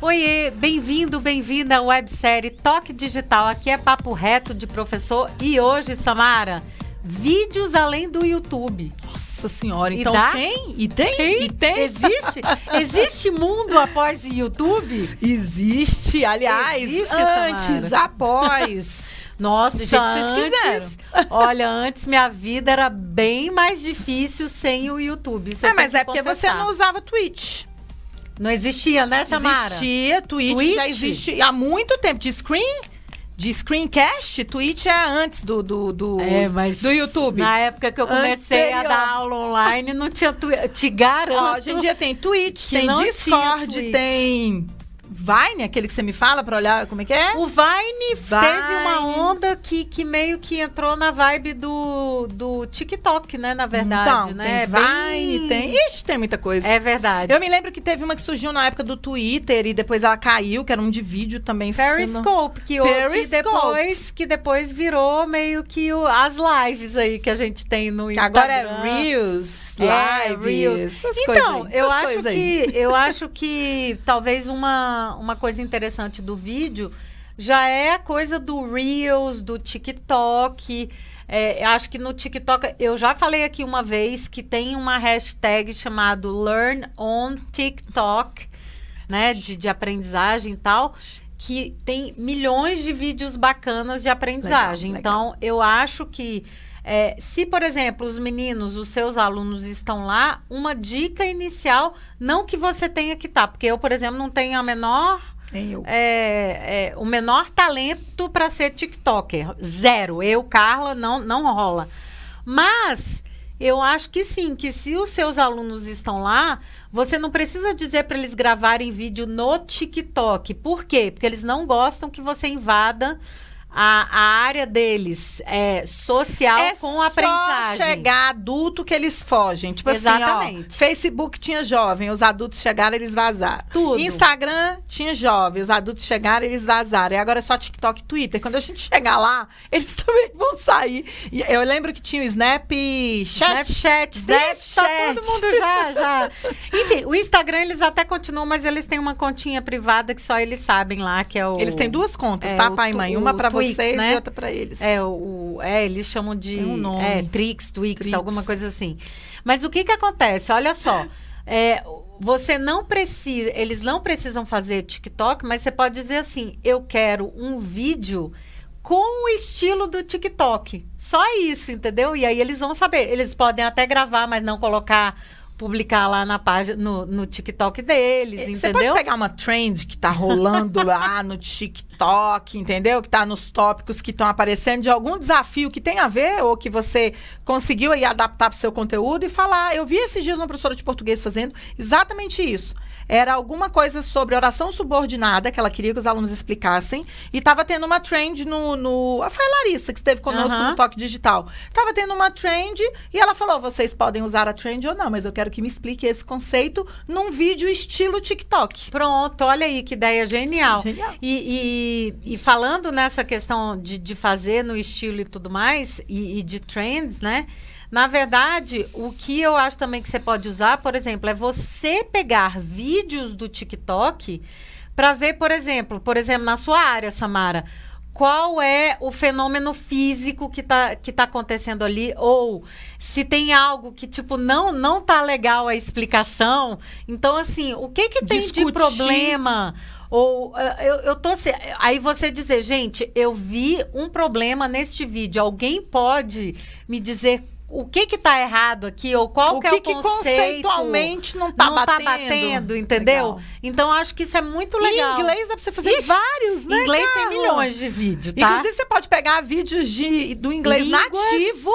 Oiê, bem-vindo, bem-vinda à websérie Toque Digital. Aqui é Papo Reto de Professor e hoje, Samara, vídeos além do YouTube. Nossa senhora, E então dá? tem? E tem? Tem? E tem? Existe? Existe mundo após YouTube? Existe, aliás, Existe, antes, Samara. após. Nossa, Do jeito antes, olha, antes minha vida era bem mais difícil sem o YouTube. Eu é, mas é que porque você confessar. não usava Twitch. Não existia, né, Samara? Existia, Twitch, Twitch? já existe há muito tempo. De screen, de screencast, Twitch é antes do, do, do, É, mas do YouTube. Na época que eu comecei a Anterior. dar aula online, não tinha Twitch. Te garanto. Ó, hoje em dia tem Twitch, tem Discord, tem Vine, aquele que você me fala pra olhar como é que é? O Vine, Vine. teve uma onda que, que meio que entrou na vibe do, do TikTok, né? Na verdade, então, né? tem Vine, Bem- tem... Ixi, tem muita coisa. É verdade. Eu me lembro que teve uma que surgiu na época do Twitter e depois ela caiu, que era um de vídeo também. Periscope, que, o- que Periscope. depois, que depois virou meio que o- as lives aí que a gente tem no Instagram. agora é Reels, É, Lives, Reels. essas Então, coisas eu acho coisas aí. que eu acho que talvez uma, uma coisa interessante do vídeo já é a coisa do Reels, do TikTok. É, eu acho que no TikTok, eu já falei aqui uma vez que tem uma hashtag chamado Learn on TikTok, né? De, de aprendizagem e tal. Que tem milhões de vídeos bacanas de aprendizagem. Legal, legal. Então, eu acho que é, se, por exemplo, os meninos, os seus alunos estão lá, uma dica inicial, não que você tenha que estar, porque eu, por exemplo, não tenho a menor, é, é, o menor talento para ser TikToker, zero. Eu, Carla, não, não rola. Mas eu acho que sim, que se os seus alunos estão lá, você não precisa dizer para eles gravarem vídeo no TikTok. Por quê? Porque eles não gostam que você invada a, a área deles é, social é com aprendizagem. só chegar adulto que eles fogem. Tipo assim, Exatamente. ó, Facebook tinha jovem, os adultos chegaram, eles vazaram. Tudo. Instagram tinha jovem, os adultos chegaram, eles vazaram. E agora é só TikTok e Twitter. Quando a gente chegar lá, eles também vão sair. E eu lembro que tinha o Snapchat. Snapchat, Snapchat. tá todo mundo já, já. Enfim, o Instagram eles até continuam, mas eles têm uma continha privada que só eles sabem lá, que é o... Eles têm duas contas, É, tá, pai e mãe? Uma pra Twix, vocês né? e outra pra eles. É, o, o- é, eles chamam de Tem um nome. é, Trix, Twix, Trix. alguma coisa assim. Mas o que que acontece? Olha só, é, você não precisa, eles não precisam fazer TikTok, mas você pode dizer assim, eu quero um vídeo com o estilo do TikTok. Só isso, entendeu? E aí eles vão saber. Eles podem até gravar, mas não colocar, publicar lá na página, no, no TikTok deles, É, Você entendeu? pode pegar uma trend que tá rolando lá no TikTok, entendeu? Que tá nos tópicos que estão aparecendo de algum desafio que tem a ver ou que você conseguiu aí adaptar pro seu conteúdo e falar. Eu vi esses dias uma professora de português fazendo exatamente isso. Era alguma coisa sobre oração subordinada que ela queria que os alunos explicassem e tava tendo uma trend no, no... Foi a Larissa que esteve conosco Aham. no Toque Digital. Tava tendo uma trend e ela falou, vocês podem usar a trend ou não, mas eu quero que me explique esse conceito num vídeo estilo TikTok. Pronto, olha aí que ideia genial. Genial. E, e- e falando nessa questão de, de fazer no estilo e tudo mais, e, e de trends, né? Na verdade, o que eu acho também que você pode usar, por exemplo, é você pegar vídeos do TikTok para ver, por exemplo, por exemplo, na sua área, Samara, qual é o fenômeno físico que tá, que tá acontecendo ali, ou se tem algo que, tipo, não, não tá legal a explicação. Então, assim, o que que tem de Discutir. problema? Ou eh, eu, eu tô assim, aí você dizer, gente, eu vi um problema neste vídeo. Alguém pode me dizer o que que tá errado aqui ou qual o que, que, é o que conceito? conceitualmente não tá não batendo. tá batendo, entendeu? Legal. Então acho que isso é muito Em legal. inglês dá pra você fazer Ixi, vários, né? Em inglês tem milhões de vídeos, tá? Inclusive, você pode pegar vídeos de, do inglês Línguas. nativo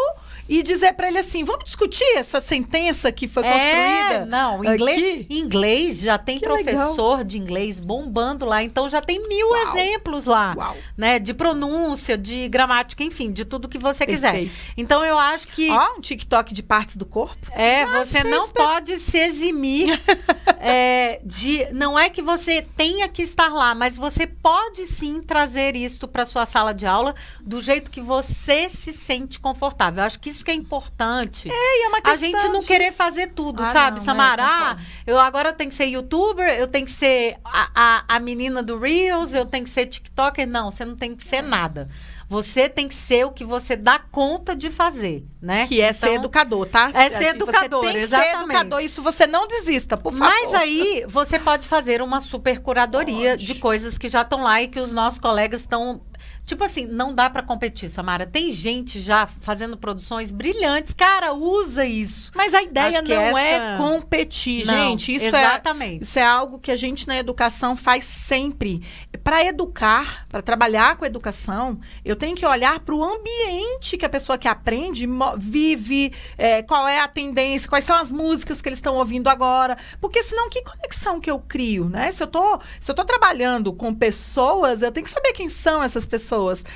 e dizer pra ele assim: vamos discutir essa sentença que foi É, construída. não, inglês, inglês já tem Que professor de inglês bombando lá, então já tem mil Uau. exemplos lá, Uau. né? De pronúncia, de gramática, enfim, de tudo que você quiser. Perfeito. Então eu acho que Ó, um TikTok de partes do corpo. é, você não Shakespeare. pode se eximir é, de. Não é que você tenha que estar lá, mas você pode sim trazer isto para sua sala de aula do jeito que você se sente confortável. Eu acho que isso que é importante. É, e é uma A questão gente não de- querer fazer tudo, Ah, sabe, não, Samara? é, Ah, concordo. eu agora tenho que ser youtuber, eu tenho que ser a, a, a menina do Reels, eu tenho que ser TikToker. Não, você não tem que ser nada. Você tem que ser o que você dá conta de fazer, né? Que é ser Então, educador, tá? É ser Você educador, tem que ser exatamente. educador. Isso você não desista, por favor. Mas aí você pode fazer uma super curadoria Pode. de coisas que já estão lá e que os nossos colegas estão. Tipo assim, não dá pra competir, Samara. Tem gente já fazendo produções brilhantes. Cara, usa isso. Mas a ideia não é essa- competir, Não, gente. Isso é exatamente. Isso é algo que a gente na educação faz sempre. Para educar, para trabalhar com educação, eu tenho que olhar para o ambiente que a pessoa que aprende vive, é, qual é a tendência, quais são as músicas que eles estão ouvindo agora. Porque senão, que conexão que eu crio, né? Se eu tô, se eu tô trabalhando com pessoas, eu tenho que saber quem são essas pessoas.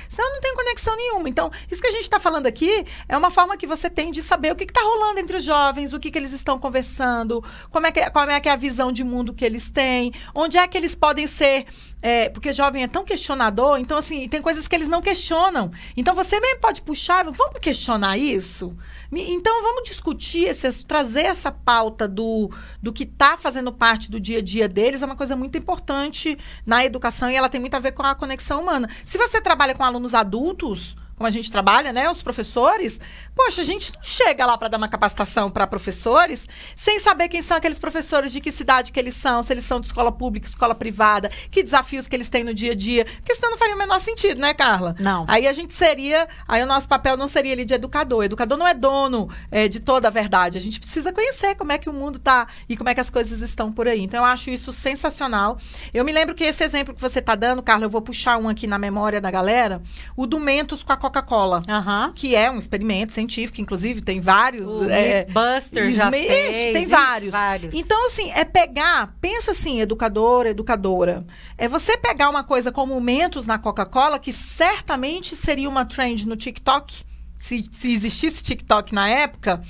Senão eu não tenho conexão nenhuma. Então, isso que a gente está falando aqui é uma forma que você tem de saber o que está rolando entre os jovens, o que, que eles estão conversando, como é, que, como é que é a visão de mundo que eles têm, onde é que eles podem ser. é, porque jovem é tão questionador, então, assim, tem coisas que eles não questionam. Então, você mesmo pode puxar, vamos questionar isso? Então, vamos discutir, esse, trazer essa pauta do, do que está fazendo parte do dia a dia deles, é uma coisa muito importante na educação e ela tem muito a ver com a conexão humana. Se você trabalha com alunos adultos, como a gente trabalha, né, os professores, poxa, a gente não chega lá para dar uma capacitação para professores sem saber quem são aqueles professores, de que cidade que eles são, se eles são de escola pública, escola privada, que desafios que eles têm no dia a dia, porque senão não faria o menor sentido, né, Carla? Não. Aí a gente seria, aí o nosso papel não seria ali de educador. Educador não é dono é, de toda a verdade. A gente precisa conhecer como é que o mundo tá e como é que as coisas estão por aí. Então eu acho isso sensacional. Eu me lembro que esse exemplo que você tá dando, Carla, eu vou puxar um aqui na memória da galera, o do Mentos com a Coca-Cola. Que é um experimento científico, inclusive, tem vários. O é, Buster já fez. tem vários. vários. Então, assim, é pegar, pensa assim, educador, educadora. É você pegar uma coisa como o Mentos na Coca-Cola, que certamente seria uma trend no TikTok, se, se existisse TikTok na época,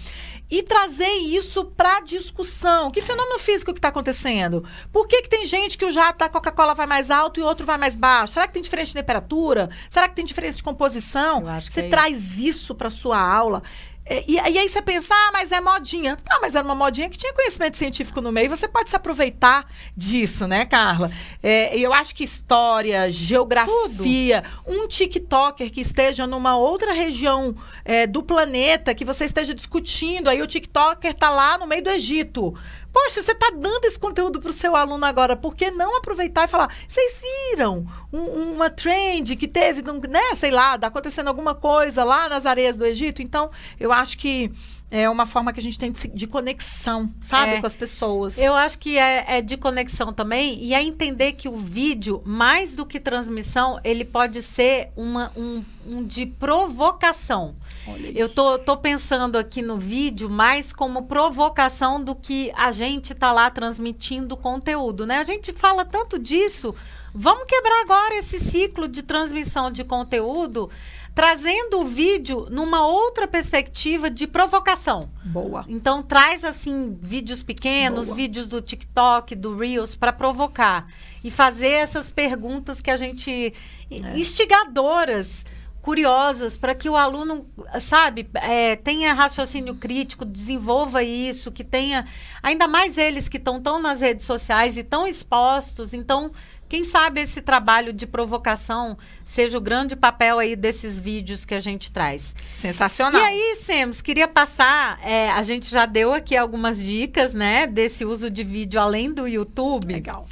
e trazer isso para discussão. Que fenômeno físico que está acontecendo? Por que, que tem gente que o jato da Coca-Cola vai mais alto e outro vai mais baixo? Será que tem diferença de temperatura? Será que tem diferença de composição? Você é traz isso para sua aula. É, E, e aí você pensa, ah, mas é modinha. Tá, mas era uma modinha que tinha conhecimento científico no meio. Você pode se aproveitar disso, né, Carla? É, eu acho que história, geografia, um TikToker que esteja numa outra região é, do planeta, que você esteja discutindo, aí o TikToker tá lá no meio do Egito. Poxa, você tá dando esse conteúdo pro seu aluno agora, por que não aproveitar e falar, vocês viram um- uma trend que teve, né, sei lá, tá acontecendo alguma coisa lá nas areias do Egito? Então, eu acho que é uma forma que a gente tem de, de conexão, sabe, É. com as pessoas. Eu acho que é, é de conexão também e é entender que o vídeo, mais do que transmissão, ele pode ser uma, um, um de provocação. Olha Eu isso. tô, tô pensando aqui no vídeo mais como provocação do que a gente tá lá transmitindo conteúdo, né? A gente fala tanto disso. Vamos quebrar agora esse ciclo de transmissão de conteúdo, trazendo o vídeo numa outra perspectiva de provocação. Boa. Então traz assim vídeos pequenos, Boa. vídeos do TikTok, do Reels para provocar e fazer essas perguntas que a gente É. instigadoras, curiosas, para que o aluno, sabe, é, tenha raciocínio crítico, desenvolva isso, que tenha ainda mais eles que estão tão nas redes sociais e tão expostos. Então, quem sabe esse trabalho de provocação seja o grande papel aí desses vídeos que a gente traz. Sensacional. E aí, Sems, queria passar. é, a gente já deu aqui algumas dicas, né? Desse uso de vídeo além do YouTube. Legal.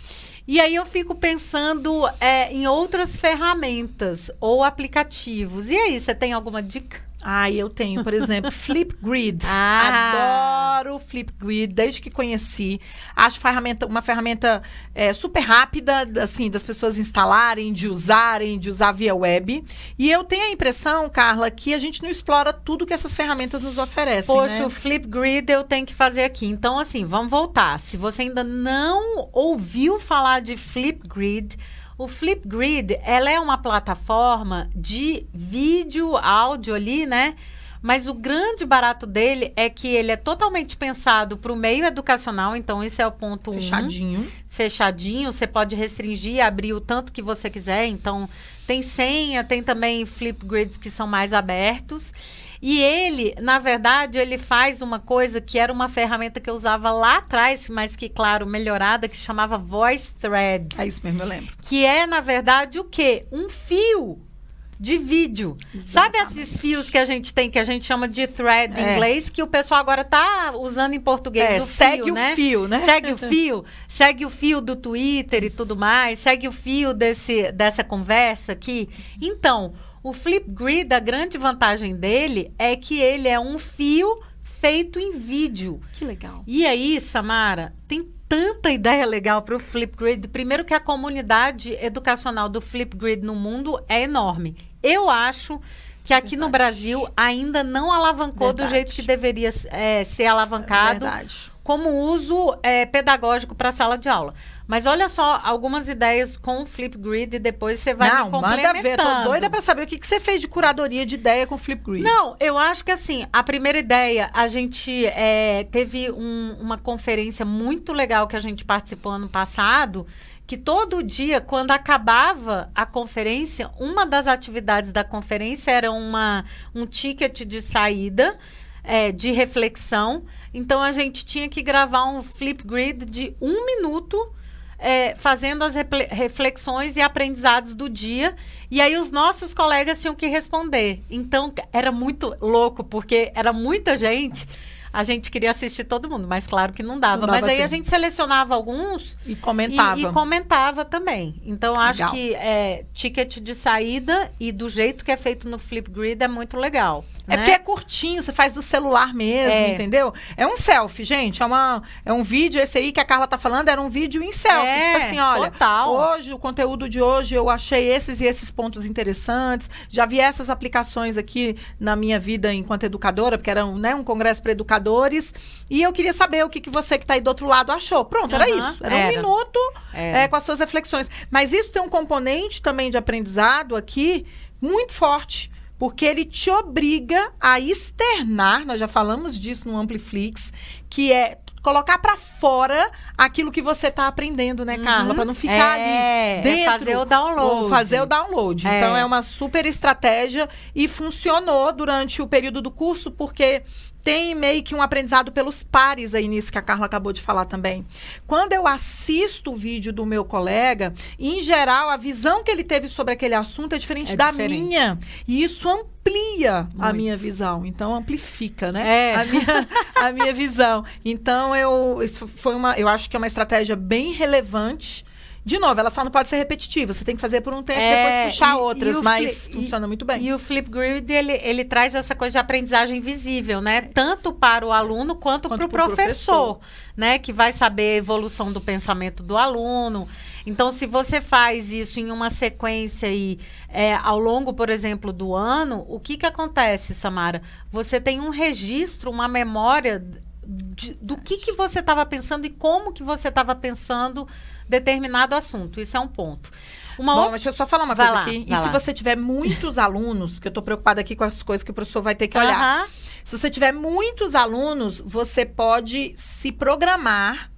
E aí eu fico pensando é, em outras ferramentas ou aplicativos. E aí, você tem alguma dica? Ah, eu tenho, por exemplo, Flipgrid. Ah. Adoro Flipgrid, desde que conheci. Acho ferramenta, uma ferramenta é, super rápida, assim, das pessoas instalarem, de usarem, de usar via web. E eu tenho a impressão, Carla, que a gente não explora tudo que essas ferramentas nos oferecem, Poxa, né? o Flipgrid eu tenho que fazer aqui. Então, assim, vamos voltar. Se você ainda não ouviu falar de Flipgrid, o Flipgrid, ela é uma plataforma de vídeo, áudio ali, né? Mas o grande barato dele é que ele é totalmente pensado para o meio educacional, então esse é o ponto Fechadinho. Um, fechadinho, você pode restringir, abrir o tanto que você quiser, então tem senha, tem também flip grids que são mais abertos. E ele, na verdade, ele faz uma coisa que era uma ferramenta que eu usava lá atrás, mas que, claro, melhorada, que chamava Voice Thread. É isso mesmo, eu lembro. Que é, na verdade, o quê? Um fio de vídeo. Exatamente. Sabe esses fios que a gente tem, que a gente chama de thread em é. inglês, que o pessoal agora tá usando em português é, o segue fio, o né? fio, né? Segue o fio, segue o fio do Twitter Isso. e tudo mais, segue o fio desse, dessa conversa aqui. Então, o Flipgrid, a grande vantagem dele é que ele é um fio feito em vídeo. Que legal. E aí, Samara, tem tanta ideia legal para o Flipgrid. Primeiro que a comunidade educacional do Flipgrid no mundo é enorme. Eu acho que aqui Verdade. no Brasil ainda não alavancou Verdade. do jeito que deveria é, ser alavancado Verdade. como uso é, pedagógico para a sala de aula. Mas olha só, algumas ideias com o Flipgrid e depois você vai Não, manda ver. Tô doida para saber o que, que você fez de curadoria de ideia com o Flipgrid. Não, eu acho que assim, a primeira ideia, a gente é, teve um, uma conferência muito legal que a gente participou ano passado, que todo dia, quando acabava a conferência, uma das atividades da conferência era uma, um ticket de saída, é, de reflexão. Então a gente tinha que gravar um Flipgrid de um minuto é, fazendo as reflexões e aprendizados do dia. E aí os nossos colegas tinham que responder. Então era muito louco, porque era muita gente. A gente queria assistir todo mundo, mas claro que não dava. Não dava mas aí tempo. a gente selecionava alguns e comentava. E, e comentava também. Então acho legal. que é, ticket de saída e do jeito que é feito no Flipgrid é muito legal. É né? porque é curtinho, você faz do celular mesmo, é. entendeu? É um selfie, gente. É, uma, é um vídeo, esse aí que a Carla tá falando, era um vídeo em selfie. É, tipo assim, olha, total. hoje, o conteúdo de hoje, eu achei esses e esses pontos interessantes. Já vi essas aplicações aqui na minha vida enquanto educadora, porque era um, né, um congresso para educadores. E eu queria saber o que, que você que tá aí do outro lado achou. Pronto, uhum, era isso. Era, era. um minuto é, com as suas reflexões. Mas isso tem um componente também de aprendizado aqui muito forte porque ele te obriga a externar, nós já falamos disso no Ampliflix, que é colocar para fora aquilo que você está aprendendo, né, Carla? Uhum. Para não ficar é, ali dentro. É fazer o download. Fazer o download. É. Então é uma super estratégia e funcionou durante o período do curso, porque tem meio que um aprendizado pelos pares aí nisso que a Carla acabou de falar também. Quando eu assisto o vídeo do meu colega, em geral, a visão que ele teve sobre aquele assunto é diferente é da diferente. minha. E isso amplia Muito. a minha visão. Então, amplifica, né? É. A, minha, a minha visão. Então, eu, isso foi uma, eu acho que é uma estratégia bem relevante de novo, ela só não pode ser repetitiva. Você tem que fazer por um tempo e é, depois puxar e, outras, e mas funciona muito bem. E o Flipgrid, ele, ele traz essa coisa de aprendizagem visível, né? Tanto para o aluno quanto, quanto para o professor, professor, né? Que vai saber a evolução do pensamento do aluno. Então, se você faz isso em uma sequência e é, ao longo, por exemplo, do ano, o que, que acontece, Samara? Você tem um registro, uma memória de, do que, que você estava pensando e como que você estava pensando determinado assunto. Isso é um ponto. Uma Bom, outra... deixa eu só falar uma vai coisa lá, aqui. E lá. se você tiver muitos alunos, porque eu estou preocupada aqui com as coisas que o professor vai ter que olhar. Se você tiver muitos alunos, você pode se programar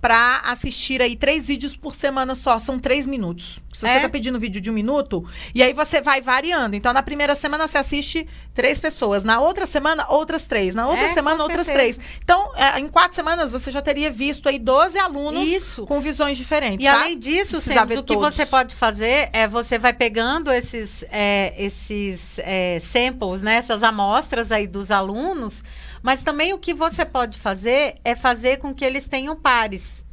para assistir aí três vídeos por semana só. São três minutos. Se você é? tá pedindo vídeo de um minuto, e aí você vai variando. Então, na primeira semana você assiste três pessoas. Na outra semana, outras três. Na outra é, semana, outras três. Então, é, em quatro semanas, você já teria visto aí 12 alunos Isso. com visões diferentes. E tá? além disso, Semos, o que você pode fazer é você vai pegando esses, é, esses é, samples, né? Essas amostras aí dos alunos mas também o que você pode fazer é fazer com que eles tenham pares.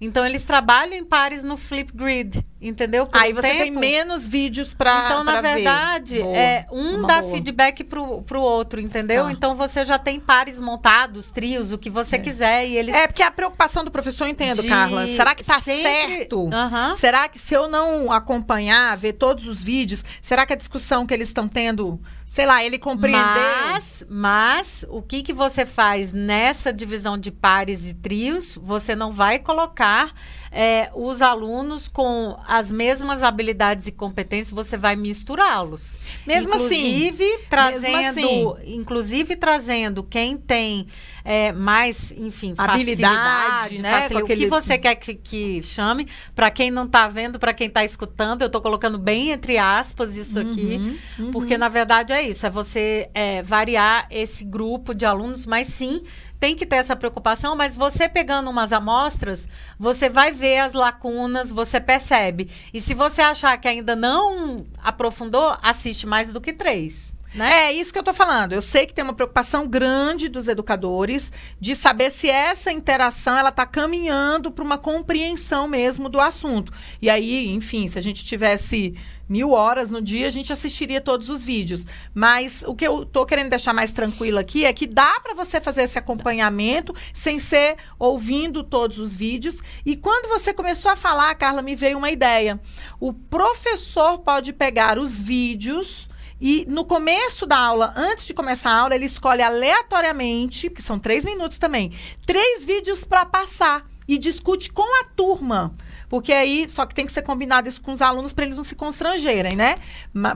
Então eles trabalham em pares no Flipgrid, entendeu? Por Aí um você tempo. tem menos vídeos para Então na verdade boa, é um dá boa. feedback pro, pro outro, entendeu? Tá. Então você já tem pares montados, trios, o que você é. quiser e eles É porque a preocupação do professor eu entendo, De... Carla. Será que tá sempre... certo? Uhum. Será que se eu não acompanhar, ver todos os vídeos, será que a discussão que eles estão tendo sei lá, ele compreendeu. Mas, mas o que, que você faz nessa divisão de pares e trios? Você não vai colocar é, os alunos com as mesmas habilidades e competências, você vai misturá-los. Mesmo inclusive, assim. Trazendo, Mesmo assim. Inclusive trazendo quem tem é, mais, enfim, Habilidade, facilidade, né, facilidade, com o que aquele- você quer que, que chame. Para quem não está vendo, para quem está escutando, eu estou colocando bem entre aspas isso aqui. Uhum, Porque, na verdade, é isso. É você é, variar esse grupo de alunos, mas sim, tem que ter essa preocupação, mas você pegando umas amostras, você vai ver as lacunas, você percebe. E se você achar que ainda não aprofundou, assiste mais do que três. Né? É isso que eu tô falando. Eu sei que tem uma preocupação grande dos educadores de saber se essa interação ela tá caminhando para uma compreensão mesmo do assunto. E aí, enfim, se a gente tivesse mil horas no dia, a gente assistiria todos os vídeos. Mas o que eu tô querendo deixar mais tranquilo aqui é que dá para você fazer esse acompanhamento sem ser ouvindo todos os vídeos. E quando você começou a falar, Carla, me veio uma ideia. O professor pode pegar os vídeos e no começo da aula, antes de começar a aula, ele escolhe aleatoriamente, que são três minutos também, três vídeos para passar e discute com a turma. Porque aí, só que tem que ser combinado isso com os alunos para eles não se constrangerem, né?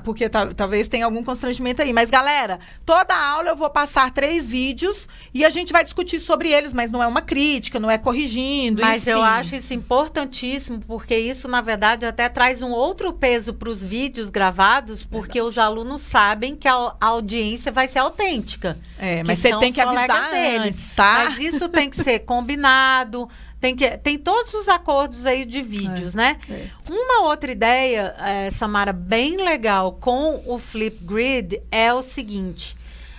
Porque ta- talvez tenha algum constrangimento aí. Mas, galera, toda aula eu vou passar três vídeos e a gente vai discutir sobre eles, mas não é uma crítica, não é corrigindo. Mas eu enfim. acho isso importantíssimo, porque isso, na verdade, até traz um outro peso para os vídeos gravados, porque os alunos sabem que a, audiência vai ser autêntica. É, mas você tem que avisar deles. tá? Mas isso tem que ser combinado, tem que tem todos os acordos aí de vídeos, né? é. Uma outra ideia, eh, Samara, bem legal com o Flipgrid é o seguinte.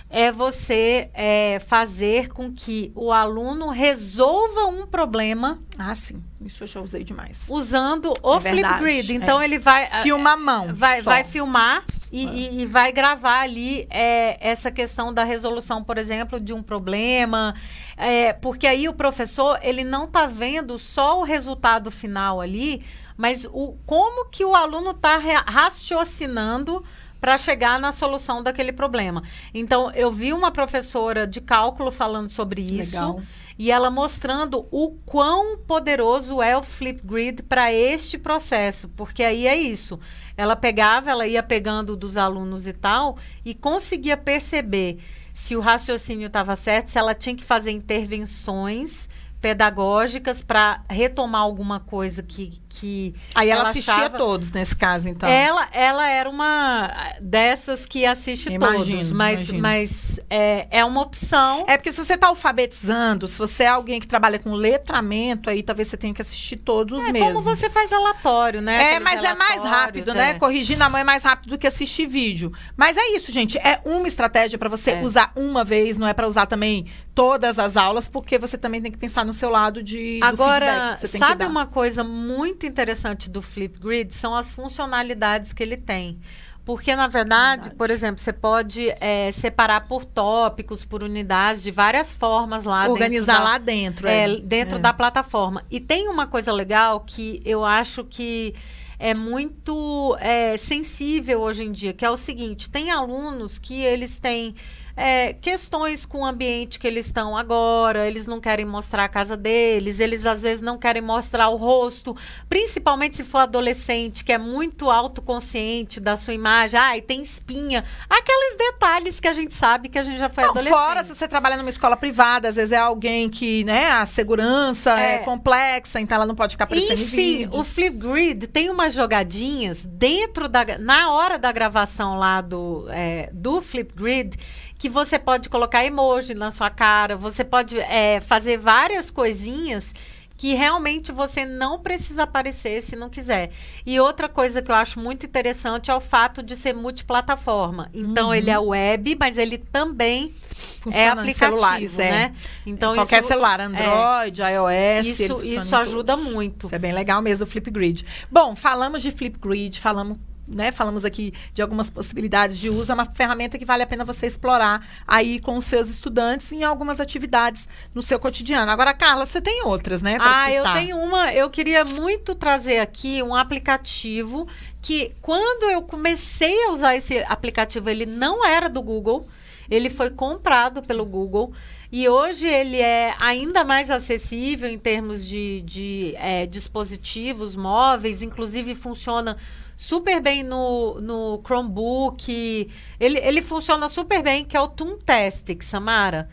É você eh, fazer com que o aluno resolva um problema Ah, sim. Isso eu já usei demais. usando o É Flipgrid. é. Então ele vai Filma a mão. vai, só. vai filmar e, e- e vai gravar ali é, essa questão da resolução, por exemplo, de um problema. É, porque aí o professor, ele não está vendo só o resultado final ali, mas o, como que o aluno está raciocinando para chegar na solução daquele problema. Então, eu vi uma professora de cálculo falando sobre isso. Legal. E ela mostrando o quão poderoso é o Flipgrid para este processo, porque aí é isso. Ela pegava, ela ia pegando dos alunos e tal, e conseguia perceber se o raciocínio estava certo, se ela tinha que fazer intervenções pedagógicas para retomar alguma coisa que, que Aí ela, ela assistia achava- todos nesse caso, então. ela, ela era uma dessas que assiste Imagino, todos, mas, imagino. mas é, é uma opção. É porque se você está alfabetizando, se você é alguém que trabalha com letramento, aí talvez você tenha que assistir todos É mesmo. como você faz relatório, né? É, Aqueles mas é mais rápido, né? é. Corrigir na mão é mais rápido do que assistir vídeo. Mas é isso, gente. É uma estratégia para você É. usar uma vez, não é para usar também todas as aulas, porque você também tem que pensar no seu lado de do feedback Agora, que você tem que sabe uma coisa muito interessante do Flipgrid? São as funcionalidades que ele tem. Porque, na verdade, Verdade. por exemplo, você pode é, separar por tópicos, por unidades, de várias formas lá organizar dentro da- lá dentro, é, é. dentro É. da plataforma. E tem uma coisa legal que eu acho que é muito é, sensível hoje em dia, que é o seguinte: tem alunos que eles têm é, questões com o ambiente que eles estão agora, eles não querem mostrar a casa deles, eles às vezes não querem mostrar o rosto, principalmente se for adolescente, que é muito autoconsciente da sua imagem, ai, tem espinha, aqueles detalhes que a gente sabe que a gente já foi Não, adolescente. fora se você trabalha numa escola privada, às vezes é alguém que, né, a segurança é, É. complexa, então ela não pode ficar aparecendo em Enfim, vídeo. o Flipgrid tem umas jogadinhas dentro da. Na hora da gravação lá do, é, do Flipgrid, que você pode colocar emoji na sua cara, você pode é, fazer várias coisinhas que realmente você não precisa aparecer se não quiser. E outra coisa que eu acho muito interessante é o fato de ser multiplataforma. Então, Uhum. ele é web, mas ele também é Funciona em aplicativo, celulares, é. né? Então, Qualquer isso, celular, Android, iOS. ele isso, isso ajuda todos. muito. Isso é bem legal mesmo, o Flipgrid. Bom, falamos de Flipgrid, falamos, né, falamos aqui de algumas possibilidades de uso. É uma ferramenta que vale a pena você explorar aí com os seus estudantes em algumas atividades no seu cotidiano. Agora, Carla, você tem outras, né, Ah, eu citar. tenho uma. Eu queria muito trazer aqui um aplicativo que, quando eu comecei a usar esse aplicativo, ele não era do Google. Ele foi comprado pelo Google e hoje ele é ainda mais acessível em termos de, de é, dispositivos móveis, inclusive funciona super bem no, no Chromebook. Ele, ele funciona super bem, que é o Toontastic, Samara.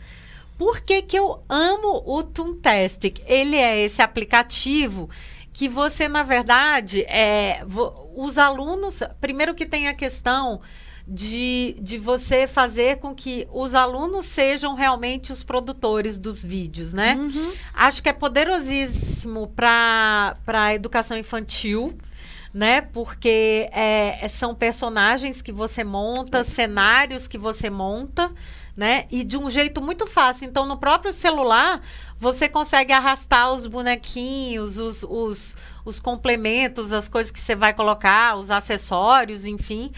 Por que, que eu amo o Toontastic? Ele é esse aplicativo que você, na verdade, é, os alunos. Primeiro que tem a questão de, de você fazer com que os alunos sejam realmente os produtores dos vídeos, né? Uhum. Acho que é poderosíssimo para a educação infantil né? Porque é, são personagens que você monta, cenários que você monta, né? E de um jeito muito fácil. Então, no próprio celular, você consegue arrastar os bonequinhos, os, os, os complementos, as coisas que você vai colocar, os acessórios, enfim.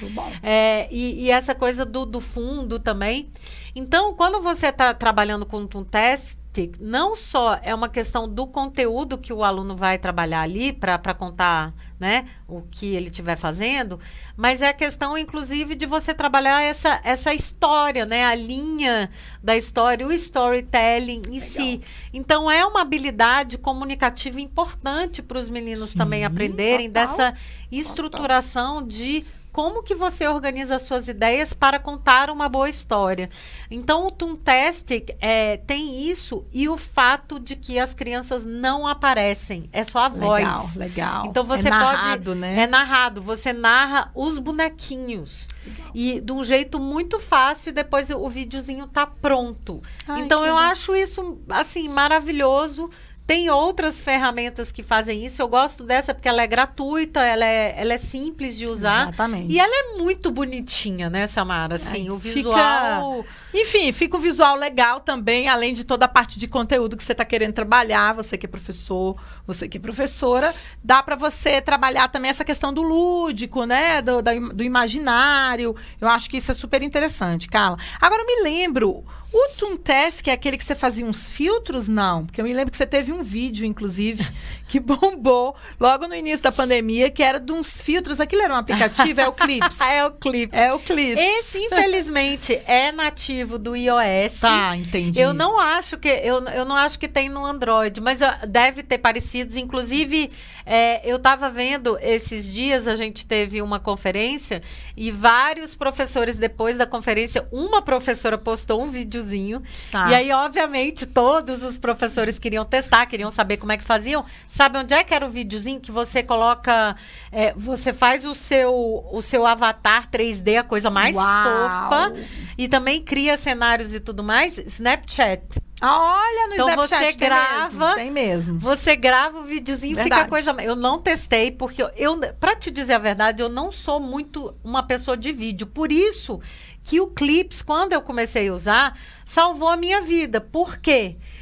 É, e, e, essa coisa do, do fundo também. Então, quando você está trabalhando com um teste, não só é uma questão do conteúdo que o aluno vai trabalhar ali para contar né, o que ele estiver fazendo, mas é a questão, inclusive, de você trabalhar essa, essa história, né, a linha da história, o storytelling em Legal. si. Então, é uma habilidade comunicativa importante para os meninos Sim, também aprenderem total, dessa estruturação total. de como que você organiza as suas ideias para contar uma boa história. Então, o Toontastic é, tem isso e o fato de que as crianças não aparecem, é só a legal, voz. Legal, Então, você é narrado, pode... Né? É narrado, você narra os bonequinhos. Legal. E de um jeito muito fácil, e depois o videozinho tá pronto. Ai, então, eu acho isso, assim, maravilhoso. Tem outras ferramentas que fazem isso. Eu gosto dessa porque ela é gratuita, ela é, ela é simples de usar. Exatamente. E ela é muito bonitinha, né, Samara? Assim, o visual. Fica... Enfim, fica um visual legal também, além de toda a parte de conteúdo que você está querendo trabalhar. Você que é professor, você que é professora, dá para você trabalhar também essa questão do lúdico, né? Do, da, do imaginário. Eu acho que isso é super interessante, Carla. Agora eu me lembro o Tuntes, que é aquele que você fazia uns filtros, não. Porque eu me lembro que você teve um vídeo, inclusive, que bombou logo no início da pandemia, que era de uns filtros. Aquilo era um aplicativo, é o Clips. é o Clips. É o Clips. Esse, infelizmente, é nativo do iOS. Tá, entendi. Eu não acho que eu, eu não acho que tem no Android, mas deve ter parecidos. Inclusive, é, eu estava vendo esses dias, a gente teve uma conferência e vários professores, depois da conferência, uma professora postou um videozinho. Tá. E aí, obviamente, todos os professores queriam testar, queriam saber como é que faziam. Sabe onde é que era o videozinho que você coloca, é, você faz o seu, o seu avatar 3D, a coisa mais Uau. fofa, e também cria cenários e tudo mais? Snapchat. olha, no então Snapchat você grava, tem mesmo. Você grava o videozinho e fica a coisa. Eu não testei porque eu, eu para te dizer a verdade, eu não sou muito uma pessoa de vídeo. Por isso que o Clips, quando eu comecei a usar, salvou a minha vida. Por quê? Porque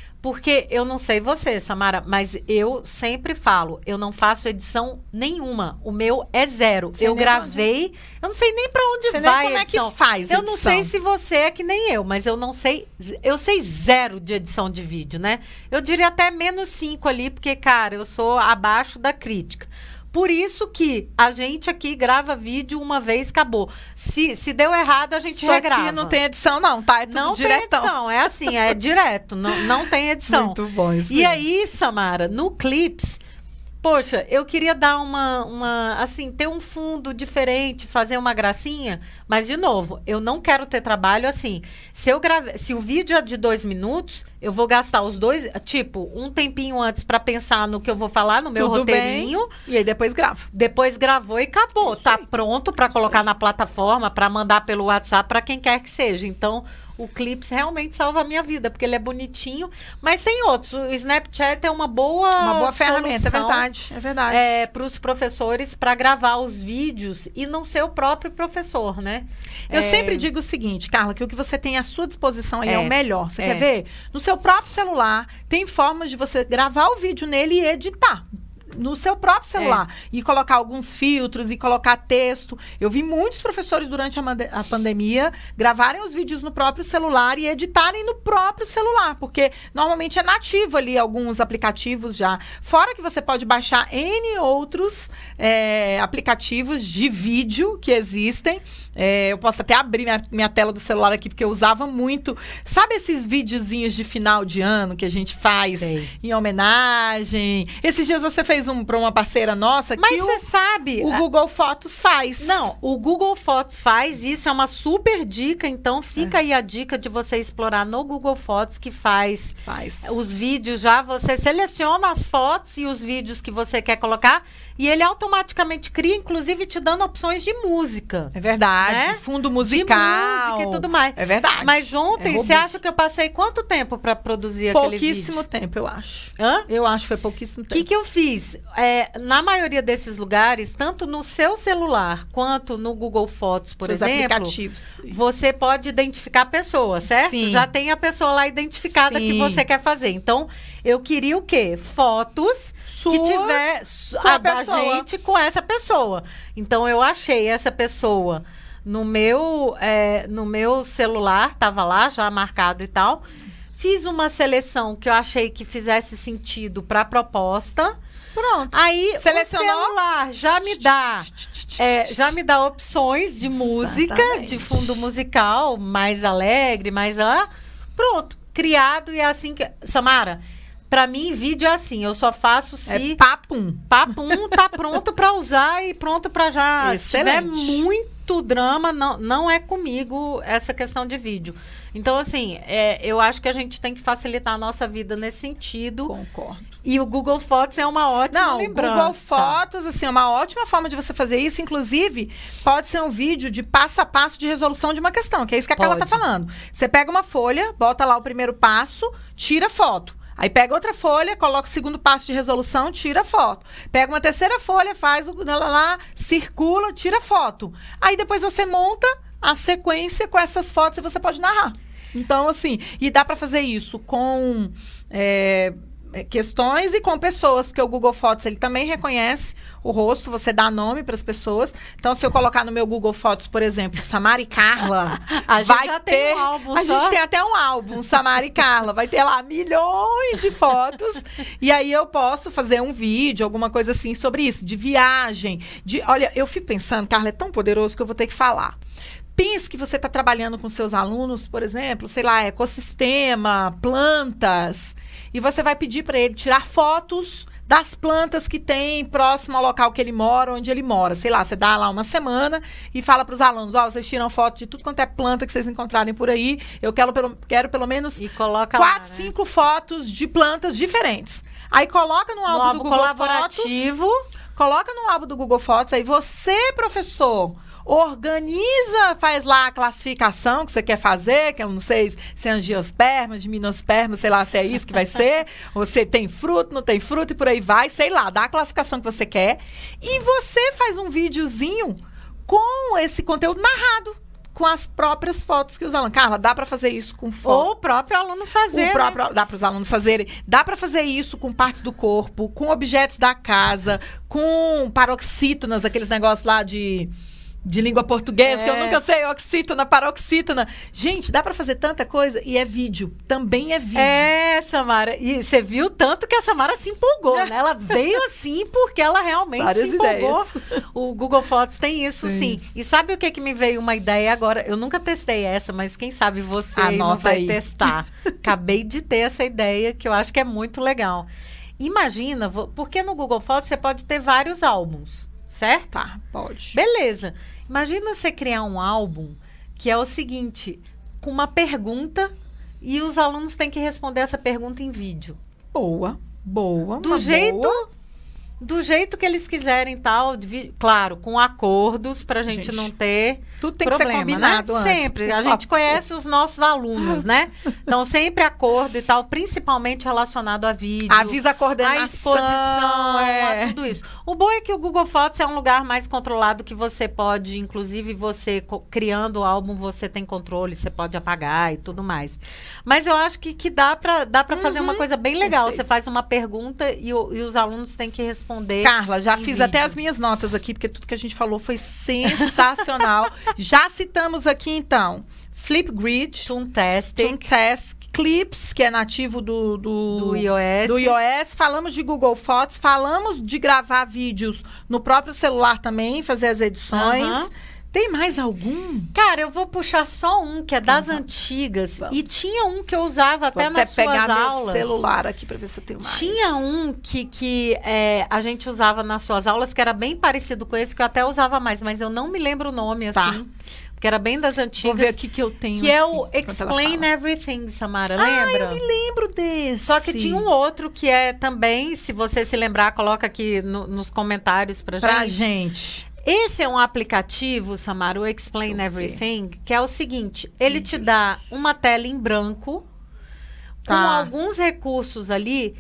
eu não sei você, Samara, mas eu sempre falo, eu não faço edição nenhuma. O meu é zero. Você eu gravei, onde... eu não sei nem para onde você vai como edição. é que faz Eu não sei se você é que nem eu, mas eu não sei, eu sei zero de edição de vídeo, né? Eu diria até menos cinco ali, porque cara, eu sou abaixo da crítica. Por isso que a gente aqui grava vídeo uma vez, acabou. Se, se deu errado, a gente Só regrava. Aqui não tem edição, não, tá? É tudo não diretão. tem edição, é assim, é direto, não, não tem edição. Muito bom isso E mesmo. aí, Samara, no Clips, Poxa, eu queria dar uma, uma, assim, ter um fundo diferente, fazer uma gracinha, mas de novo, eu não quero ter trabalho assim. Se eu grave, se o vídeo é de dois minutos, eu vou gastar os dois, tipo, um tempinho antes para pensar no que eu vou falar no meu Tudo roteirinho. Bem, e aí depois grava. Depois gravou e acabou. Isso tá aí. pronto para colocar na plataforma, para mandar pelo WhatsApp para quem quer que seja. Então, o Clips realmente salva a minha vida, porque ele é bonitinho, mas tem outros. O Snapchat é uma boa Uma boa ferramenta, é verdade. É verdade. É, para os professores para gravar os vídeos e não ser o próprio professor, né? Eu é... sempre digo o seguinte, Carla, que o que você tem à sua disposição aí é, é o melhor. Você quer é. ver? No seu próprio celular, tem formas de você gravar o vídeo nele e editar no seu próprio celular. E colocar alguns filtros e colocar texto. Eu vi muitos professores durante a, a pandemia gravarem os vídeos no próprio celular e editarem no próprio celular, porque normalmente é nativo ali alguns aplicativos já. Fora que você pode baixar N outros é, aplicativos de vídeo que existem. É, eu posso até abrir minha, minha tela do celular aqui, porque eu usava muito. Sabe esses videozinhos de final de ano que a gente faz Sei. em homenagem? Esses dias você fez um para uma parceira nossa Mas você sabe. o Google Fotos faz. Não, o Google Fotos faz isso, é uma super dica. Então, fica aí a dica de você explorar no Google Fotos, que faz faz. os vídeos já. Você seleciona as fotos e os vídeos que você quer colocar. E ele automaticamente cria, inclusive te dando opções de música. É verdade. Né? Fundo De musical. música e tudo mais. É verdade. Mas ontem, É você acha que eu passei quanto tempo para produzir aquele Pouquíssimo vídeo? tempo, eu acho. Hã? Eu acho que foi pouquíssimo O que, tempo. que eu fiz? É, na maioria desses lugares, tanto no seu celular quanto no Google Fotos, por Seus exemplo, aplicativos. você pode identificar a pessoa, certo? Sim. Já tem a pessoa lá identificada que Sim. você quer fazer. Então, eu queria o quê? Fotos que Suas tiver su- com a pessoa. gente com essa pessoa. Então, eu achei essa pessoa no meu, é, no meu celular, tava lá já marcado e tal. Fiz uma seleção que eu achei que fizesse sentido para a proposta. Pronto. Aí Selecionou? o celular já me dá, é, já me dá opções de música, Exatamente. de fundo musical, mais alegre, mais ah, pronto, criado e é assim que Samara, pra mim vídeo é assim, eu só faço se É papum. papum tá pronto pra usar e pronto pra já. Se tiver Excelente. muito drama, não, não é comigo essa questão de vídeo. Então, assim, é, eu acho que a gente tem que facilitar a nossa vida nesse sentido. Concordo. E o Google Fotos é uma ótima Não, o lembrança. Google Fotos, assim, é uma ótima forma de você fazer isso. Inclusive, pode ser um vídeo de passo a passo de resolução de uma questão, que é isso que a Carla tá falando. Você pega uma folha, bota lá o primeiro passo, tira foto. Aí pega outra folha, coloca o segundo passo de resolução, tira foto. Pega uma terceira folha, faz o lá, lá, lá, circula, tira foto. Aí depois você monta a sequência com essas fotos e você pode narrar. Então, assim, e dá para fazer isso com é, questões e com pessoas, porque o Google Fotos ele também reconhece o rosto, você dá nome para as pessoas. Então, se eu colocar no meu Google Fotos, por exemplo, Samara e Carla, A gente vai já ter, tem um álbum a só. gente tem até um álbum, Samara e Carla, vai ter lá milhões de fotos. e aí eu posso fazer um vídeo, alguma coisa assim sobre isso, de viagem, de, olha, eu fico pensando, Carla é tão poderoso que eu vou ter que falar. Pense que você está trabalhando com seus alunos, por exemplo, sei lá, ecossistema, plantas, e você vai pedir para ele tirar fotos das plantas que tem próximo ao local que ele mora, onde ele mora. Sei lá, você dá lá uma semana e fala para os alunos, ó, vocês tiram foto de tudo quanto é planta que vocês encontrarem por aí. Eu quero pelo, quero pelo menos E quatro, lá, né? cinco fotos de plantas diferentes. Aí coloca no No álbum, do Google Fotos. colaborativo. Coloca no álbum do Google Fotos, aí você, professor, organiza, faz lá a classificação que você quer fazer, que eu não sei se é angiosperma, gimnosperma, sei lá se é isso que vai ser, ou se tem fruto, não tem fruto e por aí vai, sei lá, dá a classificação que você quer. E você faz um videozinho com esse conteúdo narrado, com as próprias fotos que os alunos. Carla, dá para fazer isso com foto? Ou o próprio aluno fazer. o né? próprio, Dá para os alunos fazerem. Dá para fazer isso com partes do corpo, com objetos da casa, com paroxítonas, aqueles negócios lá de, de língua portuguesa, que eu É. nunca sei, oxítona, paroxítona. Gente, dá para fazer tanta coisa e é vídeo. Também é vídeo. É, Samara. E você viu tanto que a Samara se empolgou, né? Ela veio assim porque ela realmente Várias se empolgou. ideias. O Google Fotos tem isso, sim. isso. E sabe o que que me veio uma ideia agora? Eu nunca testei essa, mas quem sabe você Anota vai aí. testar. Acabei de ter essa ideia que eu acho que é muito legal. Imagina, porque no Google Fotos você pode ter vários álbuns, certo? Tá, pode. Beleza. Imagina você criar um álbum que é o seguinte, com uma pergunta e os alunos têm que responder essa pergunta em vídeo. Boa, boa. Do jeito boa. do jeito que eles quiserem tal, de claro, com acordos pra gente, Gente, não ter Tudo tem problema, que ser combinado né? antes, Sempre. A gente conhece os nossos alunos, né? Então sempre acordo e tal, principalmente relacionado a vídeo. Avisa a a coordenação. exposição, é. a tudo isso. O bom é que o Google Fotos é um lugar mais controlado que você pode, inclusive você criando o álbum, você tem controle, você pode apagar e tudo mais. Mas eu acho que, que dá para dá para fazer uma coisa bem legal. Você faz uma pergunta e, o- e os alunos têm que responder. Carla, já fiz vídeo. até as minhas notas aqui, porque tudo que a gente falou foi sensacional. já citamos aqui, então, Flipgrid, Toontastic, Toontask, Clips, que é nativo do, do, do iOS. do iOS. Falamos de Google Fotos, falamos de gravar vídeos no próprio celular também, fazer as edições. Tem mais algum? Cara, eu vou puxar só um que é das Vamos. antigas. Vamos. E tinha um que eu usava até nas até pegar suas meu aulas. celular aqui pra ver se eu tenho mais. Tinha um que, que é, a gente usava nas suas aulas, que era bem parecido com esse, que eu até usava mais, mas eu não me lembro o nome, Tá. assim. Porque era bem das antigas. Vou ver aqui que eu tenho. que é aqui, o enquanto ela Explain. Everything, Samara, Ah, lembra? eu me lembro desse. Só que tinha um outro que é também, se você se lembrar, coloca aqui no- nos comentários pra, Pra gente. gente. Esse é um aplicativo, Samara, o Explain ver. Everything, que é o seguinte: ele te dá uma tela em branco com Tá. alguns recursos ali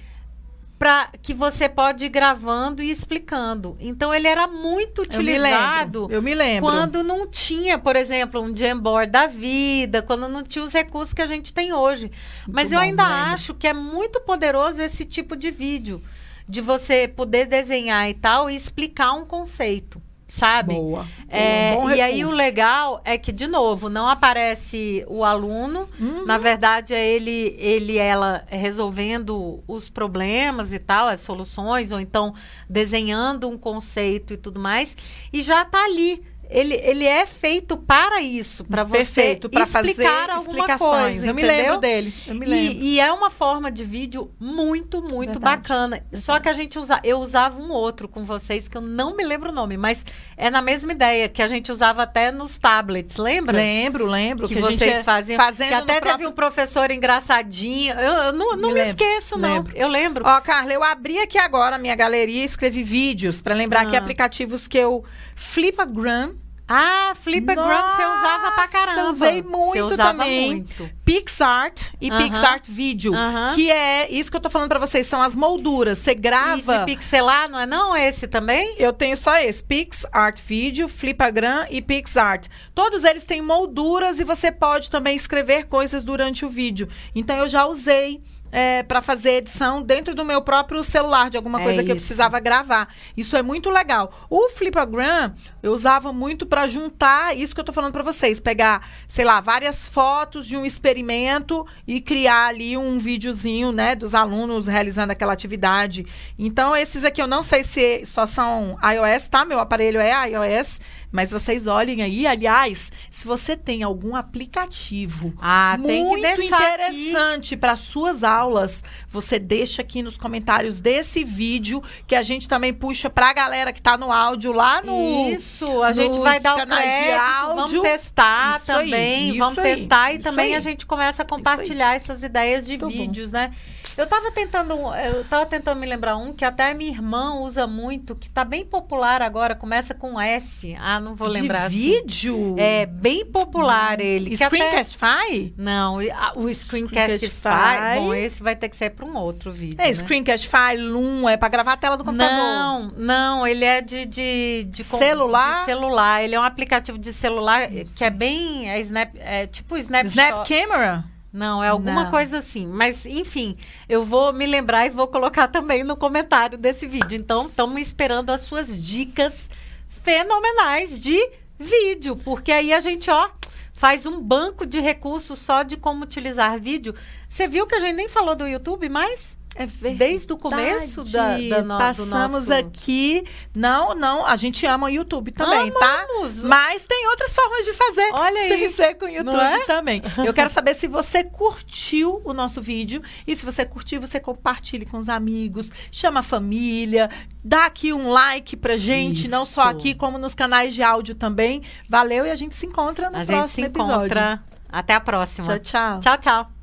para que você pode ir gravando e explicando. Então ele era muito Eu me utilizado lembro. Eu me lembro. quando não tinha, por exemplo, um Jamboard da vida, quando não tinha os recursos que a gente tem hoje. Mas eu bom, ainda acho que é muito poderoso esse tipo de vídeo, de você poder desenhar e tal e explicar um conceito, sabe? Boa. É, Boa, e aí o legal é que, de novo, não aparece o aluno. Uhum. Na verdade, é ele, ele ela resolvendo os problemas e tal, as soluções, ou então desenhando um conceito e tudo mais. E já tá ali. Ele, ele é feito para isso, para você Perfeito, pra fazer explicar alguma explicações. coisa. eu me entendeu? lembro dele. Eu me lembro. E, e é uma forma de vídeo muito, muito Verdade, bacana. Só que a gente usa, eu usava um outro com vocês que eu não me lembro o nome, mas é na mesma ideia que a gente usava até nos tablets, lembra? Lembro, lembro. Que, gente vocês faziam. fazendo que até teve próprio- um professor engraçadinho. Eu, eu não, não Me me, esqueço, não. lembro. Eu lembro. Ó, Carla, eu abri aqui agora a minha galeria e escrevi vídeos pra lembrar aqui Ah. aplicativos que eu Flipagram, Ah, Flipagram você usava pra caramba. usei muito também. muito. PixArt e Aham. PixArt Video, Aham. que é isso que eu tô falando pra vocês, são as molduras. Você E grava de pixelar, não é não esse também? Eu tenho só esse, PixArt Video, Flipagram e PixArt. Todos eles têm molduras e você pode também escrever coisas durante o vídeo. Então eu já usei é, para fazer edição dentro do meu próprio celular de alguma É coisa que eu isso. precisava gravar. Isso é muito legal. O Flipagram eu usava muito para juntar isso que eu tô falando para vocês, pegar, sei lá, várias fotos de um experimento e criar ali um videozinho, né, dos alunos realizando aquela atividade. Então esses aqui eu não sei se só são iOS, tá? Meu aparelho é iOS, mas vocês olhem aí, aliás, se você tem algum aplicativo Ah, tem que muito interessante para suas aulas, você deixa aqui nos comentários desse vídeo que a gente também puxa pra galera que tá no áudio lá no Isso, a gente vai dar o crédito, vamos testar Isso aí, também, isso vamos aí, testar e também aí. a gente começa a compartilhar essas ideias de bom. vídeos, né? Eu tava tentando, eu tava tentando me lembrar um que até minha irmã usa muito, que tá bem popular agora, começa com S. Ah, não vou lembrar de assim. vídeo. É bem popular ele. que até- Screencastify? Não, e- a- o Screencastify, Screencastify. bom, esse vai ter que ser para um outro vídeo, É, né? Screencastify, Loom, é pra gravar a tela do computador. Não, não, ele é de, de, de Celular? de celular. Ele é um aplicativo de celular que é bem. É, snap, é tipo Snapshot. Snap Camera? Não, é alguma Não. coisa assim. Mas, enfim, eu vou me lembrar e vou colocar também no comentário desse vídeo. Então, estamos esperando as suas dicas fenomenais de vídeo. Porque aí a gente, ó, faz um banco de recursos só de como utilizar vídeo. Você viu que a gente nem falou do YouTube mais? É verdade. Desde o começo da, da no, Passamos nosso... aqui. Não, não, a gente ama o YouTube também, tá? Amamos. Mas tem outras formas de fazer. Olha aí. Sem ser com o YouTube é? também. Eu quero saber se você curtiu o nosso vídeo. E se você curtiu, você compartilhe com os amigos, chama a família, dá aqui um like pra gente, não só Isso. aqui, como nos canais de áudio também. Valeu e a gente se encontra no A gente próximo se episódio. encontra. Até a próxima. Tchau, tchau. Tchau, tchau.